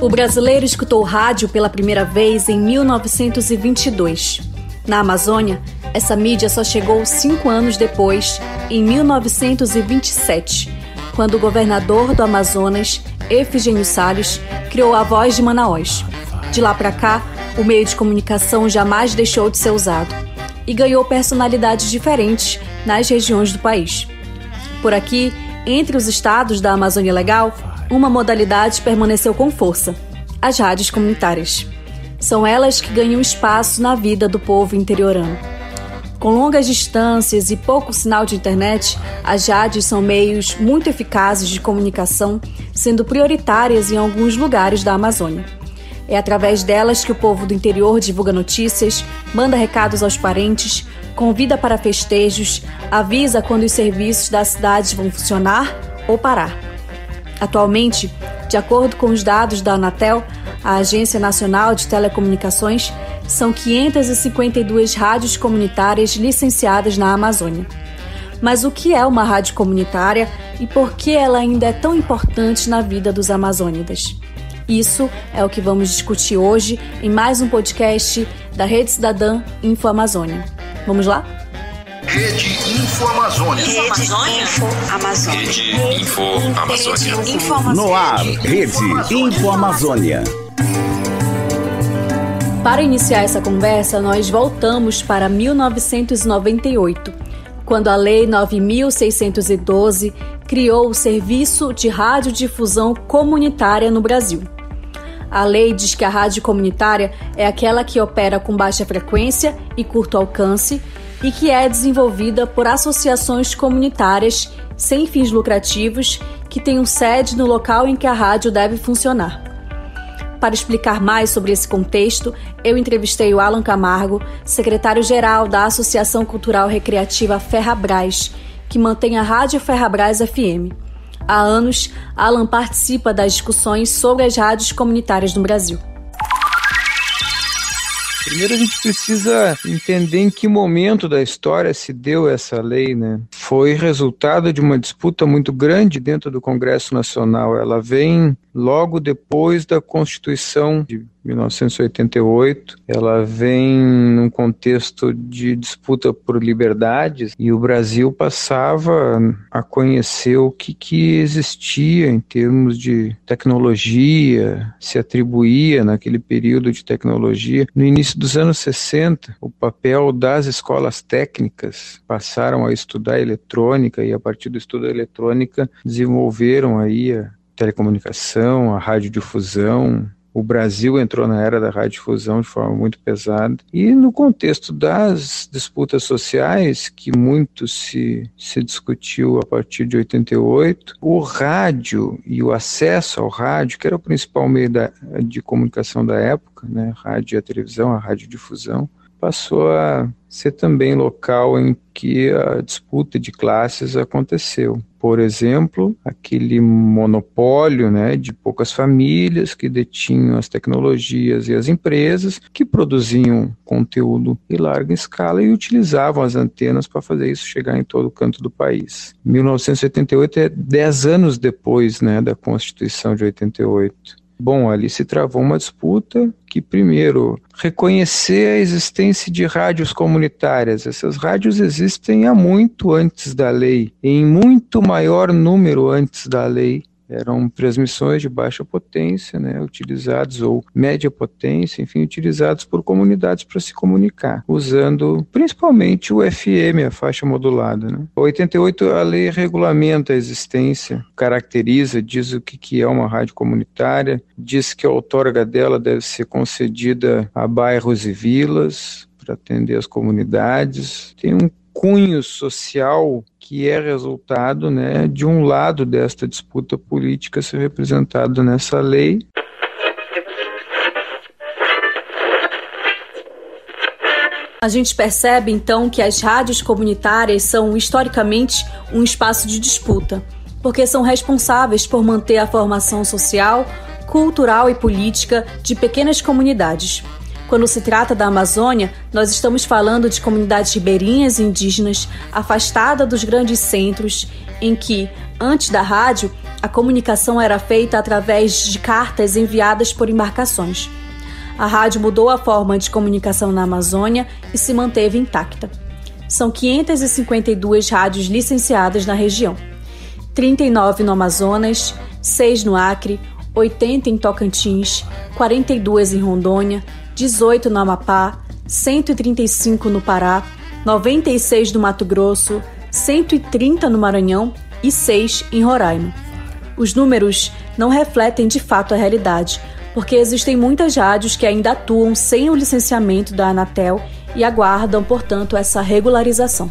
O brasileiro escutou rádio pela primeira vez em 1922. Na Amazônia, essa mídia só chegou cinco anos depois, em 1927, quando o governador do Amazonas, Efigênio Salles, criou a Voz de Manaus. De lá para cá, o meio de comunicação jamais deixou de ser usado e ganhou personalidades diferentes nas regiões do país. Por aqui, entre os estados da Amazônia Legal, uma modalidade permaneceu com força: as rádios comunitárias. São elas que ganham espaço na vida do povo interiorano. Com longas distâncias e pouco sinal de internet, as rádios são meios muito eficazes de comunicação, sendo prioritárias em alguns lugares da Amazônia. É através delas que o povo do interior divulga notícias, manda recados aos parentes, convida para festejos, avisa quando os serviços da cidade vão funcionar ou parar. Atualmente, de acordo com os dados da Anatel, a Agência Nacional de Telecomunicações, são 552 rádios comunitárias licenciadas na Amazônia. Mas o que é uma rádio comunitária e por que ela ainda é tão importante na vida dos amazônidas? Isso é o que vamos discutir hoje em mais um podcast da Rede Cidadã Info Amazônia. Vamos lá? Rede Info Amazônia. Rede Info Amazônia. Rede Info Amazônia. Info Amazônia. No ar, Rede Info Amazônia. Para iniciar essa conversa, nós voltamos para 1998, quando a Lei 9612 criou o Serviço de Radiodifusão Comunitária no Brasil. A lei diz que a rádio comunitária é aquela que opera com baixa frequência e curto alcance e que é desenvolvida por associações comunitárias sem fins lucrativos que tenham sede no local em que a rádio deve funcionar. Para explicar mais sobre esse contexto, eu entrevistei o Alan Camargo, secretário-geral da Associação Cultural Recreativa Ferrabras, que mantém a Rádio Ferrabras FM. Há anos, Alan participa das discussões sobre as rádios comunitárias no Brasil. Primeiro a gente precisa entender em que momento da história se deu essa lei, né? Foi resultado de uma disputa muito grande dentro do Congresso Nacional. Ela vem logo depois da Constituição de 1988. Ela vem num contexto de disputa por liberdades e o Brasil passava a conhecer o que, que existia em termos de tecnologia, se atribuía naquele período de tecnologia. No início dos anos 60, o papel das escolas técnicas passaram a estudar eletrônica e a partir do estudo da eletrônica desenvolveram aí a telecomunicação, a radiodifusão, o Brasil entrou na era da radiodifusão de forma muito pesada. E no contexto das disputas sociais, que muito se, se discutiu a partir de 88, o rádio e o acesso ao rádio, que era o principal meio da, de comunicação da época, né, rádio e a televisão, a radiodifusão, passou a ser também local em que a disputa de classes aconteceu. Por exemplo, aquele monopólio né, de poucas famílias que detinham as tecnologias e as empresas que produziam conteúdo em larga escala e utilizavam as antenas para fazer isso chegar em todo canto do país. 1988 é dez anos depois né, da Constituição de 88. Bom, ali se travou uma disputa que, primeiro, reconhecer a existência de rádios comunitárias. Essas rádios existem há muito antes da lei, em muito maior número antes da lei eram transmissões de baixa potência, né, utilizados ou média potência, enfim, utilizados por comunidades para se comunicar, usando principalmente o FM, a faixa modulada. Né. 88 a lei regulamenta a existência, caracteriza, diz o que, que é uma rádio comunitária, diz que a outorga dela deve ser concedida a bairros e vilas para atender as comunidades. Tem um cunho social que é resultado né, de um lado desta disputa política ser representado nessa lei. A gente percebe então que as rádios comunitárias são historicamente um espaço de disputa, porque são responsáveis por manter a formação social, cultural e política de pequenas comunidades. Quando se trata da Amazônia, nós estamos falando de comunidades ribeirinhas e indígenas afastadas dos grandes centros, em que, antes da rádio, a comunicação era feita através de cartas enviadas por embarcações. A rádio mudou a forma de comunicação na Amazônia e se manteve intacta. São 552 rádios licenciadas na região. 39 no Amazonas, 6 no Acre, 80 em Tocantins, 42 em Rondônia, 18 no Amapá, 135 no Pará, 96 no Mato Grosso, 130 no Maranhão e 6 em Roraima. Os números não refletem de fato a realidade, porque existem muitas rádios que ainda atuam sem o licenciamento da Anatel e aguardam, portanto, essa regularização.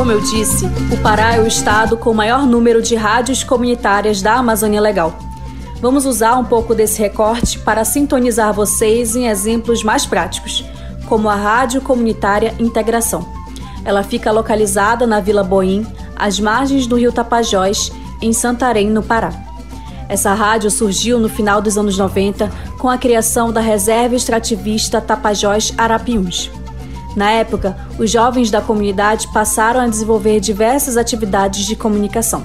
Como eu disse, o Pará é o estado com o maior número de rádios comunitárias da Amazônia Legal. Vamos usar um pouco desse recorte para sintonizar vocês em exemplos mais práticos como a Rádio Comunitária Integração. Ela fica localizada na Vila Boim, às margens do rio Tapajós, em Santarém, no Pará. Essa rádio surgiu no final dos anos 90 com a criação da Reserva Extrativista Tapajós Arapiuns. Na época, os jovens da comunidade passaram a desenvolver diversas atividades de comunicação.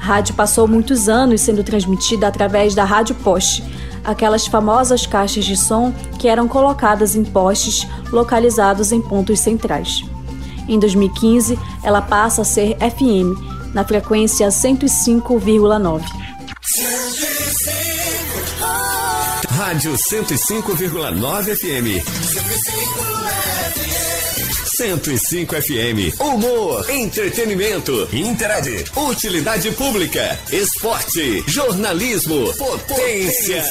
A rádio passou muitos anos sendo transmitida através da Rádio Poste, aquelas famosas caixas de som que eram colocadas em postes localizados em pontos centrais. Em 2015, ela passa a ser FM, na frequência 105,9. Rádio 105,9 FM. 105 FM. Humor, entretenimento, interage, utilidade pública, esporte, jornalismo, potência.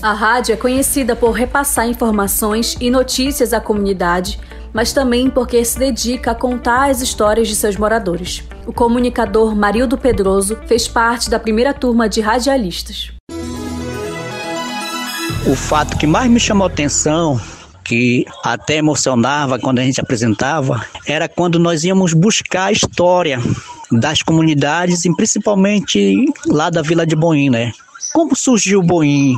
A rádio é conhecida por repassar informações e notícias à comunidade, mas também porque se dedica a contar as histórias de seus moradores. O comunicador Marildo Pedroso fez parte da primeira turma de radialistas. O fato que mais me chamou atenção que até emocionava quando a gente apresentava, era quando nós íamos buscar a história das comunidades, e principalmente lá da Vila de Boim, né? Como surgiu o Boim?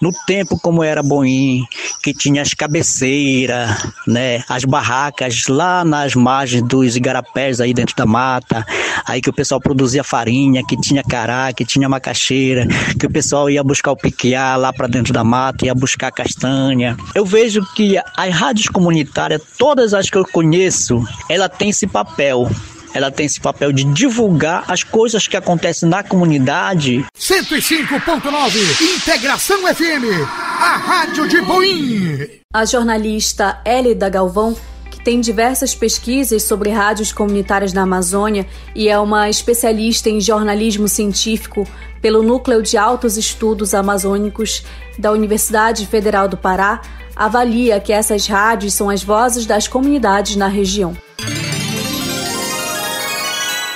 No tempo como era Boim, que tinha as cabeceiras, né, as barracas lá nas margens dos igarapés aí dentro da mata, aí que o pessoal produzia farinha, que tinha cará, que tinha macaxeira, que o pessoal ia buscar o piquiá lá para dentro da mata, ia buscar castanha. Eu vejo que as rádios comunitárias, todas as que eu conheço, ela tem esse papel ela tem esse papel de divulgar as coisas que acontecem na comunidade. 105.9 Integração FM, a rádio de Boim. A jornalista Hélida Galvão que tem diversas pesquisas sobre rádios comunitárias na Amazônia e é uma especialista em jornalismo científico pelo Núcleo de Altos Estudos Amazônicos da Universidade Federal do Pará, avalia que essas rádios são as vozes das comunidades na região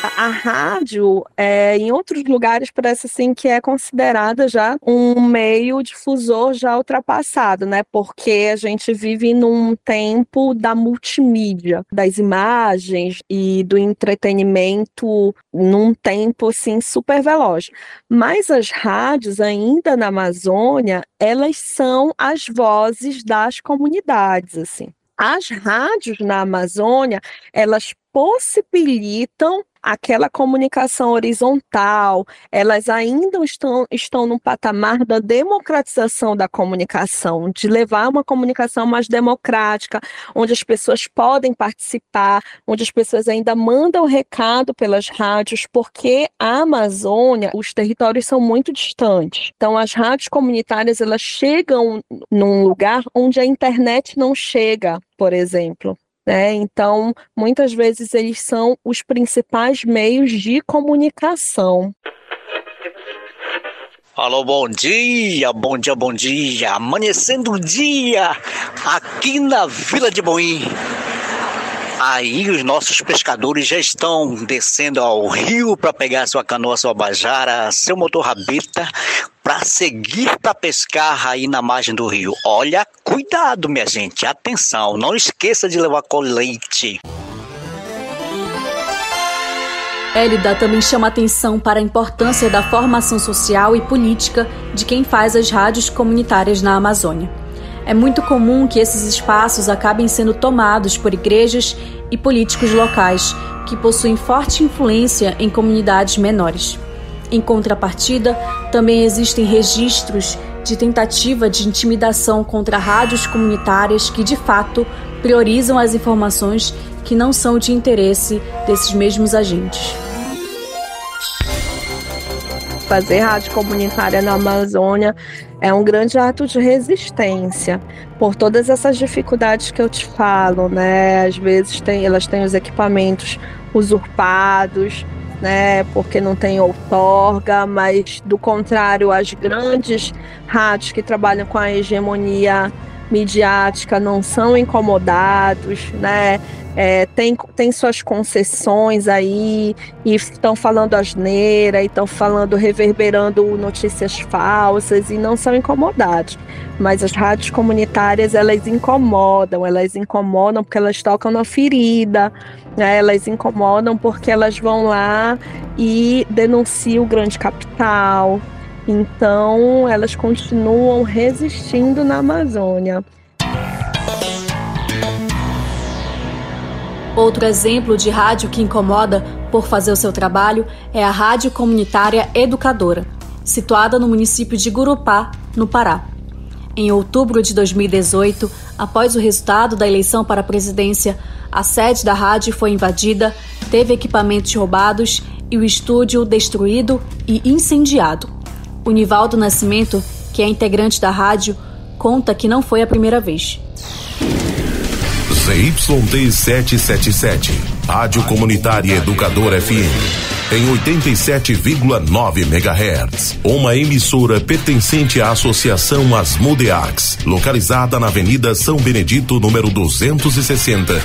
a rádio, é, em outros lugares, parece assim que é considerada já um meio difusor já ultrapassado, né? Porque a gente vive num tempo da multimídia, das imagens e do entretenimento num tempo assim super veloz. Mas as rádios ainda na Amazônia, elas são as vozes das comunidades, assim. As rádios na Amazônia, elas possibilitam aquela comunicação horizontal, elas ainda estão, estão no patamar da democratização da comunicação, de levar uma comunicação mais democrática, onde as pessoas podem participar, onde as pessoas ainda mandam recado pelas rádios, porque a Amazônia, os territórios são muito distantes. Então, as rádios comunitárias, elas chegam num lugar onde a internet não chega, por exemplo. Né? Então, muitas vezes eles são os principais meios de comunicação. Alô, bom dia, bom dia, bom dia. Amanhecendo o dia aqui na Vila de Boim. Aí os nossos pescadores já estão descendo ao rio para pegar sua canoa, sua bajara, seu motor rabita, para seguir para pescar aí na margem do rio. Olha, cuidado, minha gente, atenção, não esqueça de levar colete. Elida também chama atenção para a importância da formação social e política de quem faz as rádios comunitárias na Amazônia. É muito comum que esses espaços acabem sendo tomados por igrejas e políticos locais que possuem forte influência em comunidades menores. Em contrapartida, também existem registros de tentativa de intimidação contra rádios comunitárias que, de fato, priorizam as informações que não são de interesse desses mesmos agentes fazer rádio comunitária na Amazônia é um grande ato de resistência por todas essas dificuldades que eu te falo, né? Às vezes tem, elas têm os equipamentos usurpados, né? Porque não tem outorga, mas do contrário, as grandes rádios que trabalham com a hegemonia midiática não são incomodados, né? é, tem, tem suas concessões aí e estão falando asneira, e estão falando, reverberando notícias falsas e não são incomodados. Mas as rádios comunitárias, elas incomodam, elas incomodam porque elas tocam na ferida, né? elas incomodam porque elas vão lá e denunciam o grande capital. Então, elas continuam resistindo na Amazônia. Outro exemplo de rádio que incomoda por fazer o seu trabalho é a Rádio Comunitária Educadora, situada no município de Gurupá, no Pará. Em outubro de 2018, após o resultado da eleição para a presidência, a sede da rádio foi invadida, teve equipamentos roubados e o estúdio destruído e incendiado. O Nivaldo Nascimento, que é integrante da rádio, conta que não foi a primeira vez. ZYD 777, Rádio Comunitária Educadora FM em 87,9 MHz. Uma emissora pertencente à Associação Asmodeax, localizada na Avenida São Benedito, número 260.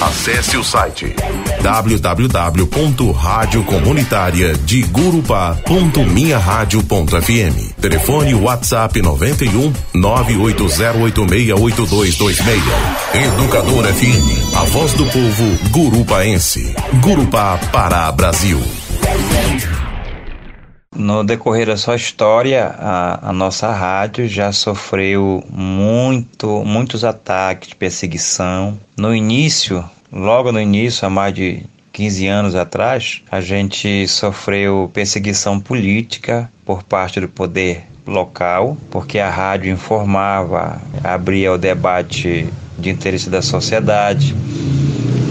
Acesse o site www.radiocomunitariadigurupá.minharadio.fm. Telefone WhatsApp 91 980868226. Educador FM, a voz do povo gurupaense. Gurupá para Brasil. No decorrer da sua história, a, a, nossa rádio já sofreu muito, muitos ataques de perseguição. No início, logo no início, há mais de 15 anos atrás, a gente sofreu perseguição política por parte do poder local, porque a rádio informava, abria o debate de interesse da sociedade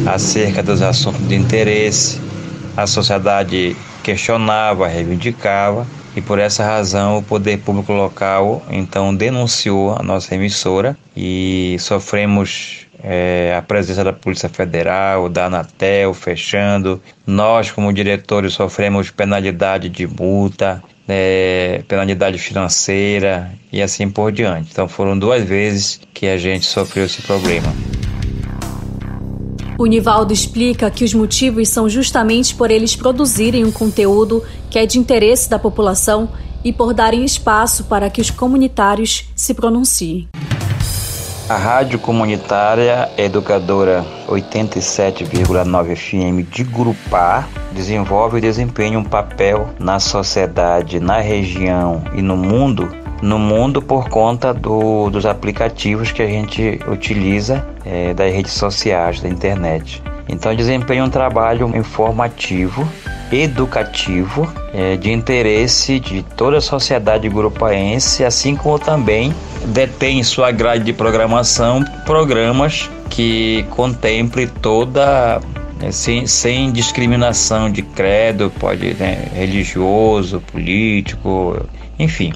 acerca dos assuntos de interesse a sociedade questionava, reivindicava e por essa razão o poder público local então denunciou a nossa emissora e sofremos é, a presença da Polícia Federal, da Anatel fechando. Nós, como diretores, sofremos penalidade de multa, é, penalidade financeira e assim por diante. Então foram duas vezes que a gente sofreu esse problema. O Nivaldo explica que os motivos são justamente por eles produzirem um conteúdo que é de interesse da população e por darem espaço para que os comunitários se pronunciem. A Rádio Comunitária Educadora 87,9 FM de Grupá desenvolve e desempenha um papel na sociedade, na região e no mundo no mundo por conta do, dos aplicativos que a gente utiliza é, das redes sociais, da internet. Então desempenha um trabalho informativo, educativo, é, de interesse de toda a sociedade grupaense, assim como também detém em sua grade de programação programas que contemple toda é, sem, sem discriminação de credo, pode né, religioso, político, enfim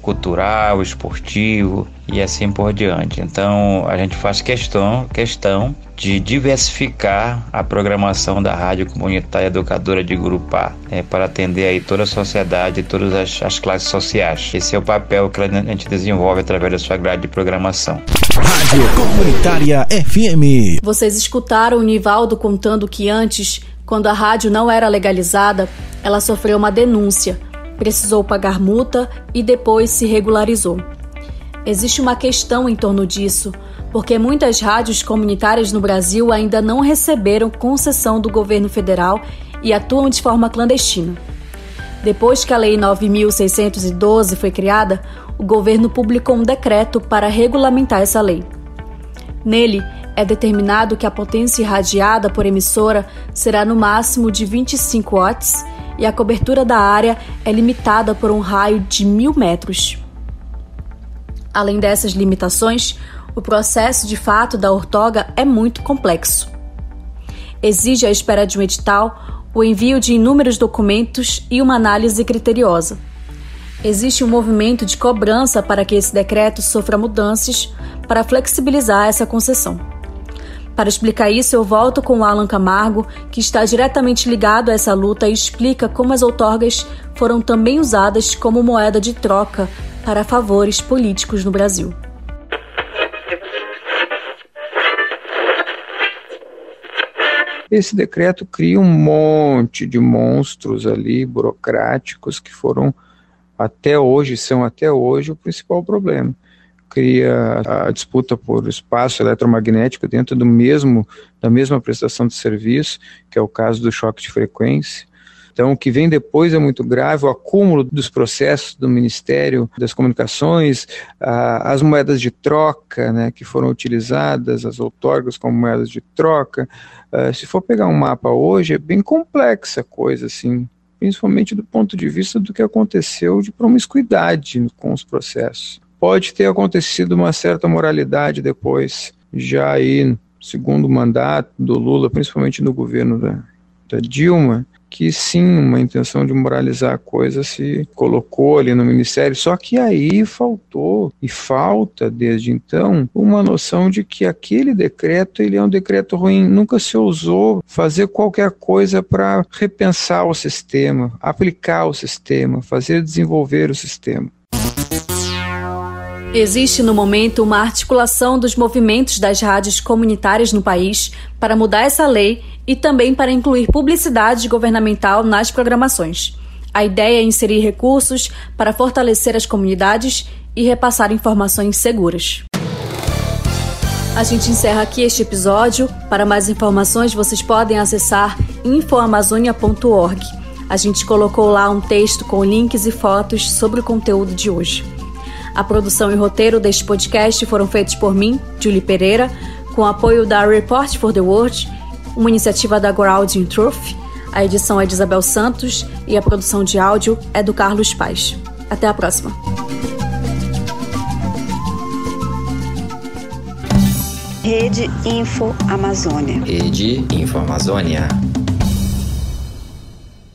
cultural, esportivo e assim por diante. Então a gente faz questão, questão de diversificar a programação da Rádio Comunitária Educadora de Grupá é, para atender aí toda a sociedade e todas as, as, classes sociais. Esse é o papel que a gente desenvolve através da sua grade de programação. Rádio Comunitária FM. Vocês escutaram o Nivaldo contando que antes, quando a rádio não era legalizada, ela sofreu uma denúncia precisou pagar multa e depois se regularizou. Existe uma questão em torno disso, porque muitas rádios comunitárias no Brasil ainda não receberam concessão do governo federal e atuam de forma clandestina. Depois que a Lei 9612 foi criada, o governo publicou um decreto para regulamentar essa lei. Nele, é determinado que a potência irradiada por emissora será no máximo de 25 watts e a cobertura da área é limitada por um raio de mil metros. Além dessas limitações, o processo de fato da ortoga é muito complexo. Exige a espera de um edital, o envio de inúmeros documentos e uma análise criteriosa. Existe um movimento de cobrança para que esse decreto sofra mudanças para flexibilizar essa concessão. Para explicar isso, eu volto com o Alan Camargo, que está diretamente ligado a essa luta e explica como as outorgas foram também usadas como moeda de troca para favores políticos no Brasil. Esse decreto cria um monte de monstros ali burocráticos que foram até hoje, são até hoje o principal problema cria a disputa por espaço eletromagnético dentro do mesmo da mesma prestação de serviço, que é o caso do choque de frequência. Então, o que vem depois é muito grave, o acúmulo dos processos do Ministério das Comunicações, as moedas de troca né, que foram utilizadas, as outorgas como moedas de troca. Uh, se for pegar um mapa hoje, é bem complexa a coisa, assim, principalmente do ponto de vista do que aconteceu de promiscuidade com os processos pode ter acontecido uma certa moralidade depois, já aí, segundo mandato do Lula, principalmente no governo da, da Dilma, que sim, uma intenção de moralizar a coisa se colocou ali no ministério, só que aí faltou e falta desde então uma noção de que aquele decreto ele é um decreto ruim, nunca se ousou fazer qualquer coisa para repensar o sistema, aplicar o sistema, fazer desenvolver o sistema. Existe no momento uma articulação dos movimentos das rádios comunitárias no país para mudar essa lei e também para incluir publicidade governamental nas programações. A ideia é inserir recursos para fortalecer as comunidades e repassar informações seguras. A gente encerra aqui este episódio. Para mais informações, vocês podem acessar infoamazonia.org. A gente colocou lá um texto com links e fotos sobre o conteúdo de hoje. A produção e roteiro deste podcast foram feitos por mim, Julie Pereira, com apoio da Report for the World, uma iniciativa da Grounding Truth. A edição é de Isabel Santos e a produção de áudio é do Carlos Paz. Até a próxima. Rede Info Amazônia. Rede Info Amazônia.